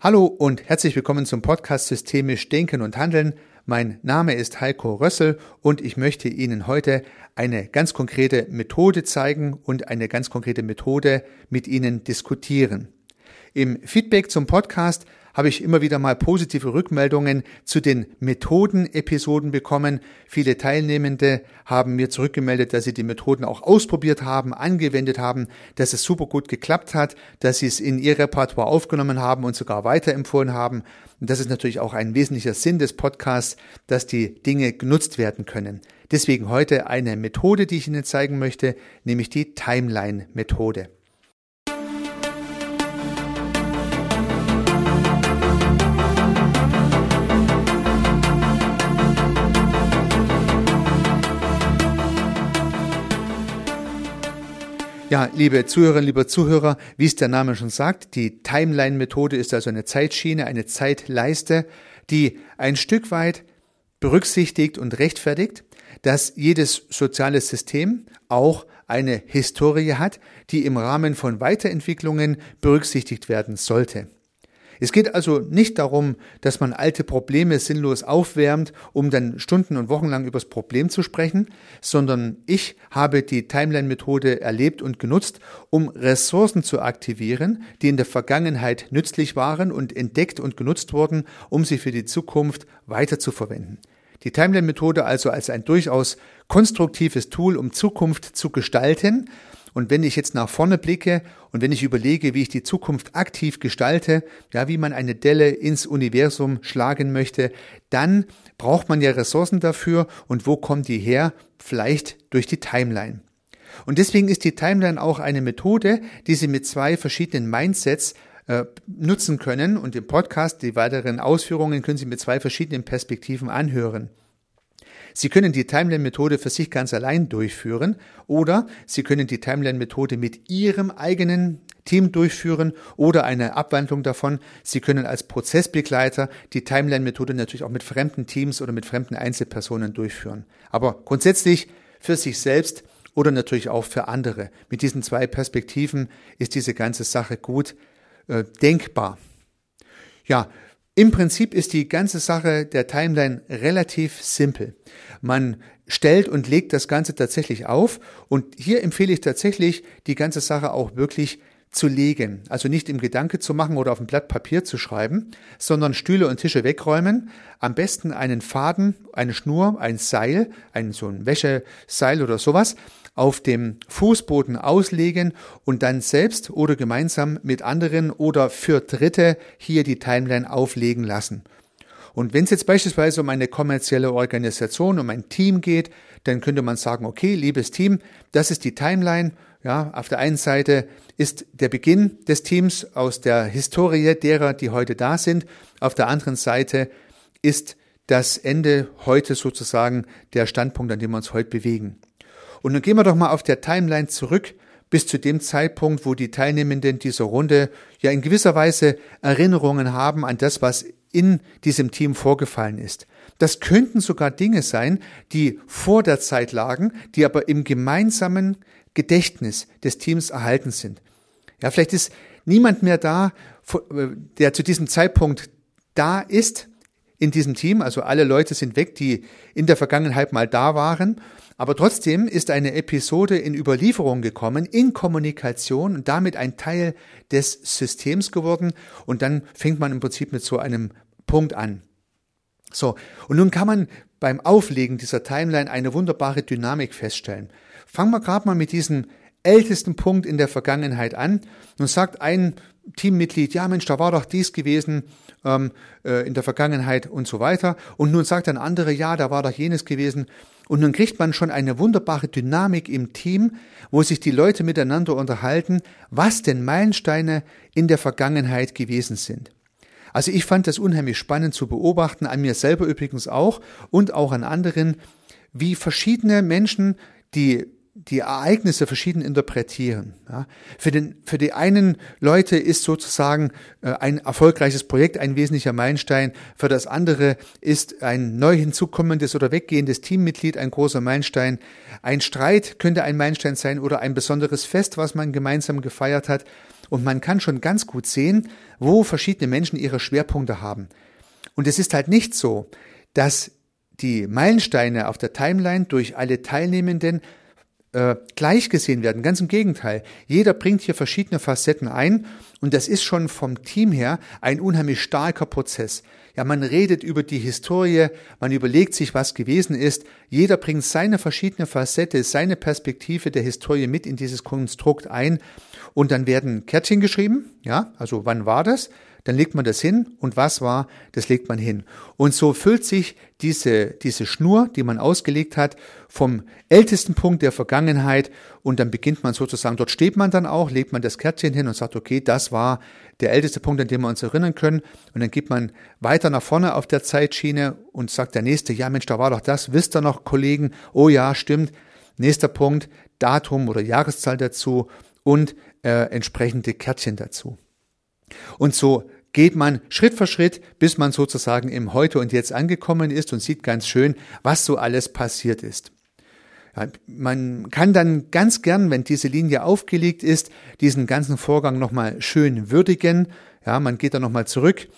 Hallo und herzlich willkommen zum Podcast Systemisch Denken und Handeln. Mein Name ist Heiko Rössel und ich möchte Ihnen heute eine ganz konkrete Methode zeigen und eine ganz konkrete Methode mit Ihnen diskutieren. Im Feedback zum Podcast habe ich immer wieder mal positive Rückmeldungen zu den Methoden-Episoden bekommen. Viele Teilnehmende haben mir zurückgemeldet, dass sie die Methoden auch ausprobiert haben, angewendet haben, dass es super gut geklappt hat, dass sie es in ihr Repertoire aufgenommen haben und sogar weiterempfohlen haben. Und das ist natürlich auch ein wesentlicher Sinn des Podcasts, dass die Dinge genutzt werden können. Deswegen heute eine Methode, die ich Ihnen zeigen möchte, nämlich die Timeline-Methode. Ja, liebe Zuhörerinnen, liebe Zuhörer, wie es der Name schon sagt, die Timeline-Methode ist also eine Zeitschiene, eine Zeitleiste, die ein Stück weit berücksichtigt und rechtfertigt, dass jedes soziale System auch eine Historie hat, die im Rahmen von Weiterentwicklungen berücksichtigt werden sollte. Es geht also nicht darum, dass man alte Probleme sinnlos aufwärmt, um dann Stunden und Wochen lang übers Problem zu sprechen, sondern ich habe die Timeline-Methode erlebt und genutzt, um Ressourcen zu aktivieren, die in der Vergangenheit nützlich waren und entdeckt und genutzt wurden, um sie für die Zukunft weiterzuverwenden. Die Timeline-Methode also als ein durchaus konstruktives Tool, um Zukunft zu gestalten und wenn ich jetzt nach vorne blicke und wenn ich überlege, wie ich die Zukunft aktiv gestalte, ja, wie man eine Delle ins Universum schlagen möchte, dann braucht man ja Ressourcen dafür und wo kommen die her? Vielleicht durch die Timeline. Und deswegen ist die Timeline auch eine Methode, die Sie mit zwei verschiedenen Mindsets äh, nutzen können und im Podcast, die weiteren Ausführungen können Sie mit zwei verschiedenen Perspektiven anhören. Sie können die Timeline-Methode für sich ganz allein durchführen oder Sie können die Timeline-Methode mit Ihrem eigenen Team durchführen oder eine Abwandlung davon. Sie können als Prozessbegleiter die Timeline-Methode natürlich auch mit fremden Teams oder mit fremden Einzelpersonen durchführen. Aber grundsätzlich für sich selbst oder natürlich auch für andere. Mit diesen zwei Perspektiven ist diese ganze Sache gut äh, denkbar. Ja, im Prinzip ist die ganze Sache der Timeline relativ simpel. Man stellt und legt das Ganze tatsächlich auf und hier empfehle ich tatsächlich, die ganze Sache auch wirklich zu legen. Also nicht im Gedanke zu machen oder auf ein Blatt Papier zu schreiben, sondern Stühle und Tische wegräumen. Am besten einen Faden, eine Schnur, ein Seil, ein so ein Wäscheseil oder sowas auf dem Fußboden auslegen und dann selbst oder gemeinsam mit anderen oder für Dritte hier die Timeline auflegen lassen. Und wenn es jetzt beispielsweise um eine kommerzielle Organisation, um ein Team geht, dann könnte man sagen, okay, liebes Team, das ist die Timeline. Ja, auf der einen Seite ist der Beginn des Teams aus der Historie derer, die heute da sind. Auf der anderen Seite ist das Ende heute sozusagen der Standpunkt, an dem wir uns heute bewegen. Und dann gehen wir doch mal auf der Timeline zurück bis zu dem Zeitpunkt, wo die Teilnehmenden dieser Runde ja in gewisser Weise Erinnerungen haben an das, was in diesem Team vorgefallen ist. Das könnten sogar Dinge sein, die vor der Zeit lagen, die aber im gemeinsamen Gedächtnis des Teams erhalten sind. Ja, vielleicht ist niemand mehr da, der zu diesem Zeitpunkt da ist in diesem Team. Also alle Leute sind weg, die in der Vergangenheit mal da waren. Aber trotzdem ist eine Episode in Überlieferung gekommen, in Kommunikation und damit ein Teil des Systems geworden. Und dann fängt man im Prinzip mit so einem Punkt an. So, und nun kann man beim Auflegen dieser Timeline eine wunderbare Dynamik feststellen. Fangen wir gerade mal mit diesem ältesten Punkt in der Vergangenheit an. Nun sagt ein Teammitglied, ja Mensch, da war doch dies gewesen ähm, äh, in der Vergangenheit und so weiter. Und nun sagt ein anderer, ja, da war doch jenes gewesen. Und nun kriegt man schon eine wunderbare Dynamik im Team, wo sich die Leute miteinander unterhalten, was denn Meilensteine in der Vergangenheit gewesen sind. Also ich fand das unheimlich spannend zu beobachten, an mir selber übrigens auch und auch an anderen, wie verschiedene Menschen die die Ereignisse verschieden interpretieren. Ja. Für, den, für die einen Leute ist sozusagen äh, ein erfolgreiches Projekt ein wesentlicher Meilenstein, für das andere ist ein neu hinzukommendes oder weggehendes Teammitglied ein großer Meilenstein. Ein Streit könnte ein Meilenstein sein oder ein besonderes Fest, was man gemeinsam gefeiert hat. und man kann schon ganz gut sehen, wo verschiedene Menschen ihre Schwerpunkte haben. Und es ist halt nicht so, dass die Meilensteine auf der Timeline durch alle Teilnehmenden äh, gleich gesehen werden. Ganz im Gegenteil. Jeder bringt hier verschiedene Facetten ein und das ist schon vom Team her ein unheimlich starker Prozess. Ja, man redet über die Historie, man überlegt sich, was gewesen ist. Jeder bringt seine verschiedene Facette, seine Perspektive der Historie mit in dieses Konstrukt ein und dann werden Kärtchen geschrieben. Ja, also wann war das? Dann legt man das hin und was war, das legt man hin. Und so füllt sich diese, diese Schnur, die man ausgelegt hat, vom ältesten Punkt der Vergangenheit und dann beginnt man sozusagen, dort steht man dann auch, legt man das Kärtchen hin und sagt, okay, das war der älteste Punkt, an den wir uns erinnern können und dann geht man weiter nach vorne auf der Zeitschiene und sagt der nächste, ja Mensch, da war doch das, wisst ihr noch, Kollegen, oh ja, stimmt, nächster Punkt, Datum oder Jahreszahl dazu und äh, entsprechende Kärtchen dazu. Und so geht man Schritt für Schritt, bis man sozusagen im Heute und Jetzt angekommen ist und sieht ganz schön, was so alles passiert ist. Man kann dann ganz gern, wenn diese Linie aufgelegt ist, diesen ganzen Vorgang nochmal schön würdigen. Ja, man geht da nochmal zurück,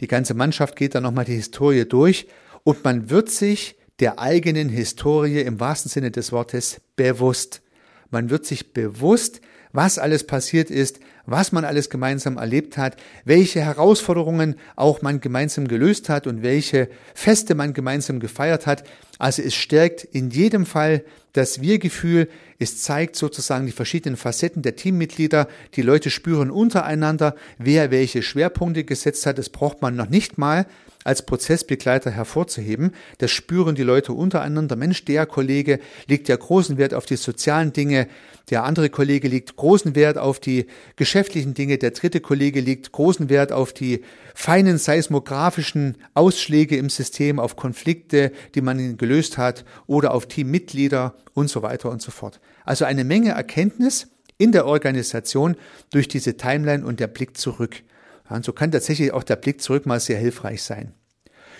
die ganze Mannschaft geht da nochmal die Historie durch und man wird sich der eigenen Historie im wahrsten Sinne des Wortes bewusst. Man wird sich bewusst, was alles passiert ist, was man alles gemeinsam erlebt hat, welche Herausforderungen auch man gemeinsam gelöst hat und welche Feste man gemeinsam gefeiert hat. Also es stärkt in jedem Fall das Wir-Gefühl. Es zeigt sozusagen die verschiedenen Facetten der Teammitglieder. Die Leute spüren untereinander, wer welche Schwerpunkte gesetzt hat. Das braucht man noch nicht mal als Prozessbegleiter hervorzuheben. Das spüren die Leute untereinander. Mensch, der Kollege legt ja großen Wert auf die sozialen Dinge. Der andere Kollege legt großen Wert auf die geschäftlichen Dinge. Der dritte Kollege legt großen Wert auf die feinen seismografischen Ausschläge im System, auf Konflikte, die man gelöst hat oder auf Teammitglieder und so weiter und so fort. Also eine Menge Erkenntnis in der Organisation durch diese Timeline und der Blick zurück. Ja, und so kann tatsächlich auch der Blick zurück mal sehr hilfreich sein.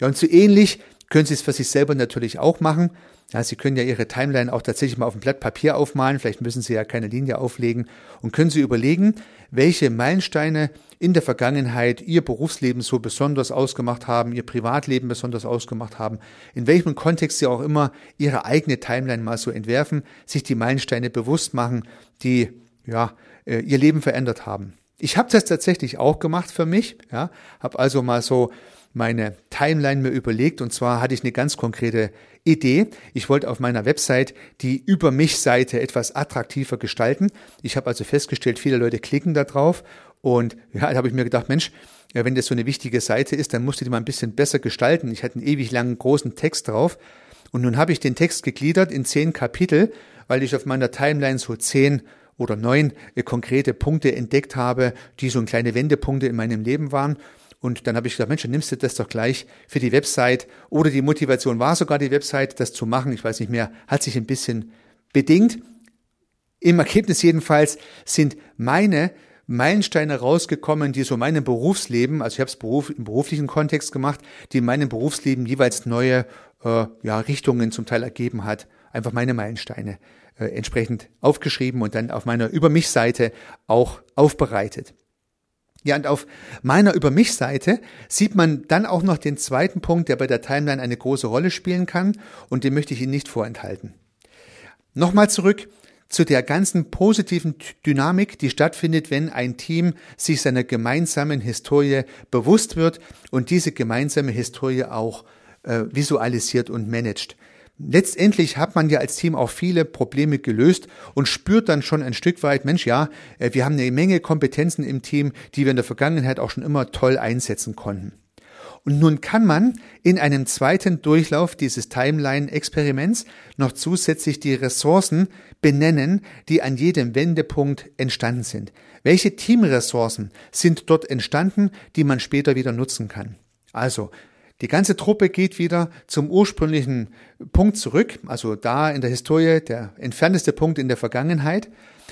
Ja, und so ähnlich können Sie es für sich selber natürlich auch machen. Ja, Sie können ja Ihre Timeline auch tatsächlich mal auf ein Blatt Papier aufmalen. Vielleicht müssen Sie ja keine Linie auflegen und können Sie überlegen, welche Meilensteine in der Vergangenheit Ihr Berufsleben so besonders ausgemacht haben, Ihr Privatleben besonders ausgemacht haben, in welchem Kontext Sie auch immer Ihre eigene Timeline mal so entwerfen, sich die Meilensteine bewusst machen, die ja, äh, Ihr Leben verändert haben. Ich habe das tatsächlich auch gemacht für mich, ja, habe also mal so meine Timeline mir überlegt und zwar hatte ich eine ganz konkrete Idee. Ich wollte auf meiner Website die Über mich Seite etwas attraktiver gestalten. Ich habe also festgestellt, viele Leute klicken da drauf und ja, da habe ich mir gedacht, Mensch, wenn das so eine wichtige Seite ist, dann musst du die mal ein bisschen besser gestalten. Ich hatte einen ewig langen großen Text drauf und nun habe ich den Text gegliedert in zehn Kapitel, weil ich auf meiner Timeline so zehn oder neun äh, konkrete Punkte entdeckt habe, die so kleine Wendepunkte in meinem Leben waren. Und dann habe ich gesagt, Mensch, nimmst du das doch gleich für die Website. Oder die Motivation war sogar die Website, das zu machen. Ich weiß nicht mehr, hat sich ein bisschen bedingt. Im Ergebnis jedenfalls sind meine Meilensteine rausgekommen, die so meinem Berufsleben, also ich habe es Beruf, im beruflichen Kontext gemacht, die in meinem Berufsleben jeweils neue äh, ja, Richtungen zum Teil ergeben hat. Einfach meine Meilensteine äh, entsprechend aufgeschrieben und dann auf meiner Über mich Seite auch aufbereitet. Ja, und auf meiner Über mich Seite sieht man dann auch noch den zweiten Punkt, der bei der Timeline eine große Rolle spielen kann und den möchte ich Ihnen nicht vorenthalten. Nochmal zurück zu der ganzen positiven Dynamik, die stattfindet, wenn ein Team sich seiner gemeinsamen Historie bewusst wird und diese gemeinsame Historie auch äh, visualisiert und managt. Letztendlich hat man ja als Team auch viele Probleme gelöst und spürt dann schon ein Stück weit, Mensch, ja, äh, wir haben eine Menge Kompetenzen im Team, die wir in der Vergangenheit auch schon immer toll einsetzen konnten. Und nun kann man in einem zweiten Durchlauf dieses Timeline-Experiments noch zusätzlich die Ressourcen benennen, die an jedem Wendepunkt entstanden sind. Welche Teamressourcen sind dort entstanden, die man später wieder nutzen kann? Also, die ganze Truppe geht wieder zum ursprünglichen Punkt zurück, also da in der Historie der entfernteste Punkt in der Vergangenheit.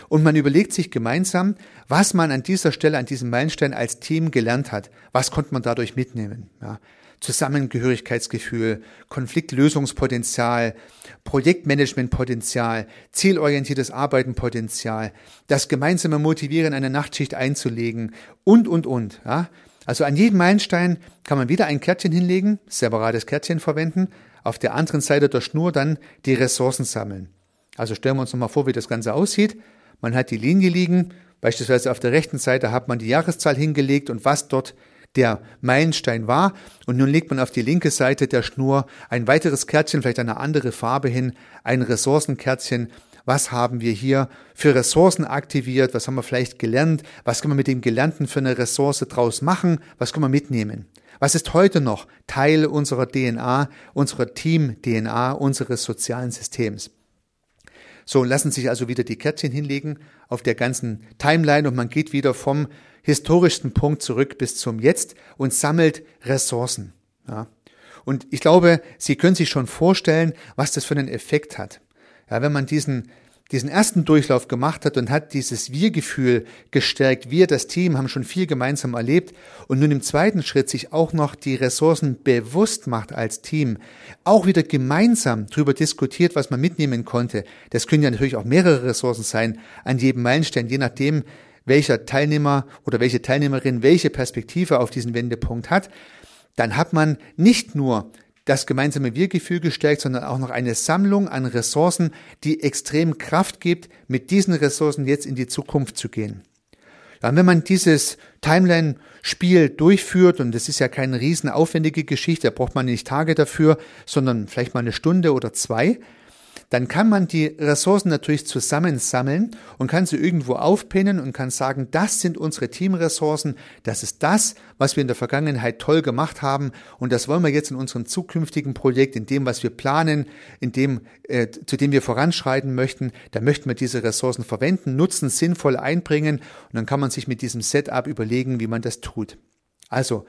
und man überlegt sich gemeinsam, was man an dieser Stelle, an diesem Meilenstein als Team gelernt hat. Was konnte man dadurch mitnehmen? Ja. Zusammengehörigkeitsgefühl, Konfliktlösungspotenzial, Projektmanagementpotenzial, zielorientiertes Arbeitenpotenzial, das gemeinsame Motivieren eine Nachtschicht einzulegen und, und, und. Ja. Also an jedem Meilenstein kann man wieder ein Kärtchen hinlegen, separates Kärtchen verwenden, auf der anderen Seite der Schnur dann die Ressourcen sammeln. Also stellen wir uns nochmal vor, wie das Ganze aussieht. Man hat die Linie liegen, beispielsweise auf der rechten Seite hat man die Jahreszahl hingelegt und was dort der Meilenstein war. Und nun legt man auf die linke Seite der Schnur ein weiteres Kärtchen, vielleicht eine andere Farbe hin, ein Ressourcenkärtchen. Was haben wir hier für Ressourcen aktiviert? Was haben wir vielleicht gelernt? Was kann man mit dem Gelernten für eine Ressource draus machen? Was kann man mitnehmen? Was ist heute noch Teil unserer DNA, unserer Team-DNA, unseres sozialen Systems? So lassen sich also wieder die Kärtchen hinlegen auf der ganzen Timeline und man geht wieder vom historischsten Punkt zurück bis zum Jetzt und sammelt Ressourcen. Ja. Und ich glaube, Sie können sich schon vorstellen, was das für einen Effekt hat. Ja, wenn man diesen diesen ersten Durchlauf gemacht hat und hat dieses Wir-Gefühl gestärkt. Wir, das Team, haben schon viel gemeinsam erlebt und nun im zweiten Schritt sich auch noch die Ressourcen bewusst macht als Team, auch wieder gemeinsam darüber diskutiert, was man mitnehmen konnte. Das können ja natürlich auch mehrere Ressourcen sein an jedem Meilenstein, je nachdem, welcher Teilnehmer oder welche Teilnehmerin welche Perspektive auf diesen Wendepunkt hat. Dann hat man nicht nur das gemeinsame Wir-Gefühl gestärkt, sondern auch noch eine Sammlung an Ressourcen, die extrem Kraft gibt, mit diesen Ressourcen jetzt in die Zukunft zu gehen. Und wenn man dieses Timeline-Spiel durchführt, und das ist ja keine riesen aufwendige Geschichte, da braucht man nicht Tage dafür, sondern vielleicht mal eine Stunde oder zwei, dann kann man die Ressourcen natürlich zusammensammeln und kann sie irgendwo aufpinnen und kann sagen, das sind unsere Teamressourcen, das ist das, was wir in der Vergangenheit toll gemacht haben und das wollen wir jetzt in unserem zukünftigen Projekt, in dem, was wir planen, in dem, äh, zu dem wir voranschreiten möchten, da möchten wir diese Ressourcen verwenden, nutzen, sinnvoll einbringen und dann kann man sich mit diesem Setup überlegen, wie man das tut. Also,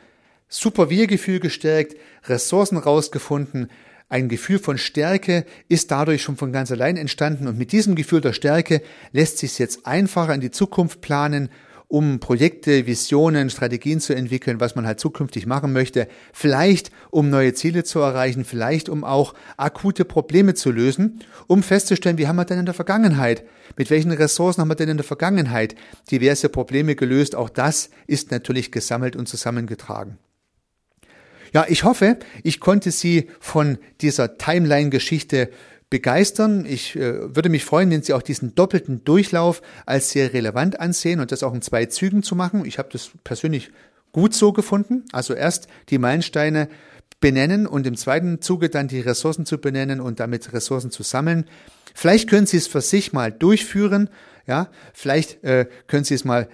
super Wir-Gefühl gestärkt, Ressourcen rausgefunden, ein Gefühl von Stärke ist dadurch schon von ganz allein entstanden und mit diesem Gefühl der Stärke lässt sich jetzt einfacher in die Zukunft planen, um Projekte, Visionen, Strategien zu entwickeln, was man halt zukünftig machen möchte, vielleicht um neue Ziele zu erreichen, vielleicht um auch akute Probleme zu lösen, um festzustellen, wie haben wir denn in der Vergangenheit, mit welchen Ressourcen haben wir denn in der Vergangenheit diverse Probleme gelöst, auch das ist natürlich gesammelt und zusammengetragen. Ja, ich hoffe, ich konnte Sie von dieser Timeline-Geschichte begeistern. Ich äh, würde mich freuen, wenn Sie auch diesen doppelten Durchlauf als sehr relevant ansehen und das auch in zwei Zügen zu machen. Ich habe das persönlich gut so gefunden. Also erst die Meilensteine benennen und im zweiten Zuge dann die Ressourcen zu benennen und damit Ressourcen zu sammeln. Vielleicht können Sie es für sich mal durchführen. Ja, vielleicht äh, können Sie es mal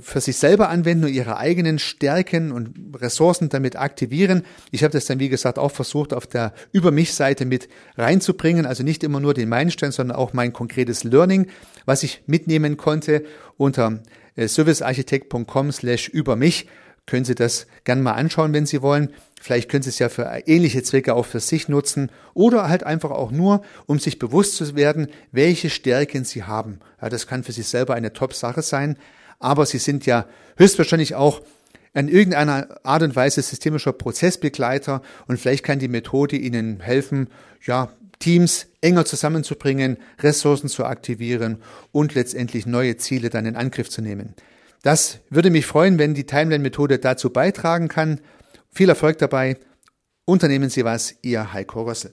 für sich selber anwenden und ihre eigenen Stärken und Ressourcen damit aktivieren. Ich habe das dann, wie gesagt, auch versucht, auf der Über mich-Seite mit reinzubringen. Also nicht immer nur den Meilenstein, sondern auch mein konkretes Learning, was ich mitnehmen konnte unter äh, servicearchitekt.com slash über mich. Können Sie das gerne mal anschauen, wenn Sie wollen. Vielleicht können Sie es ja für ähnliche Zwecke auch für sich nutzen oder halt einfach auch nur, um sich bewusst zu werden, welche Stärken Sie haben. Ja, das kann für Sie selber eine Top-Sache sein aber sie sind ja höchstwahrscheinlich auch in irgendeiner Art und Weise systemischer Prozessbegleiter und vielleicht kann die Methode Ihnen helfen, ja, Teams enger zusammenzubringen, Ressourcen zu aktivieren und letztendlich neue Ziele dann in Angriff zu nehmen. Das würde mich freuen, wenn die Timeline-Methode dazu beitragen kann. Viel Erfolg dabei. Unternehmen Sie was, Ihr Heiko Rössel.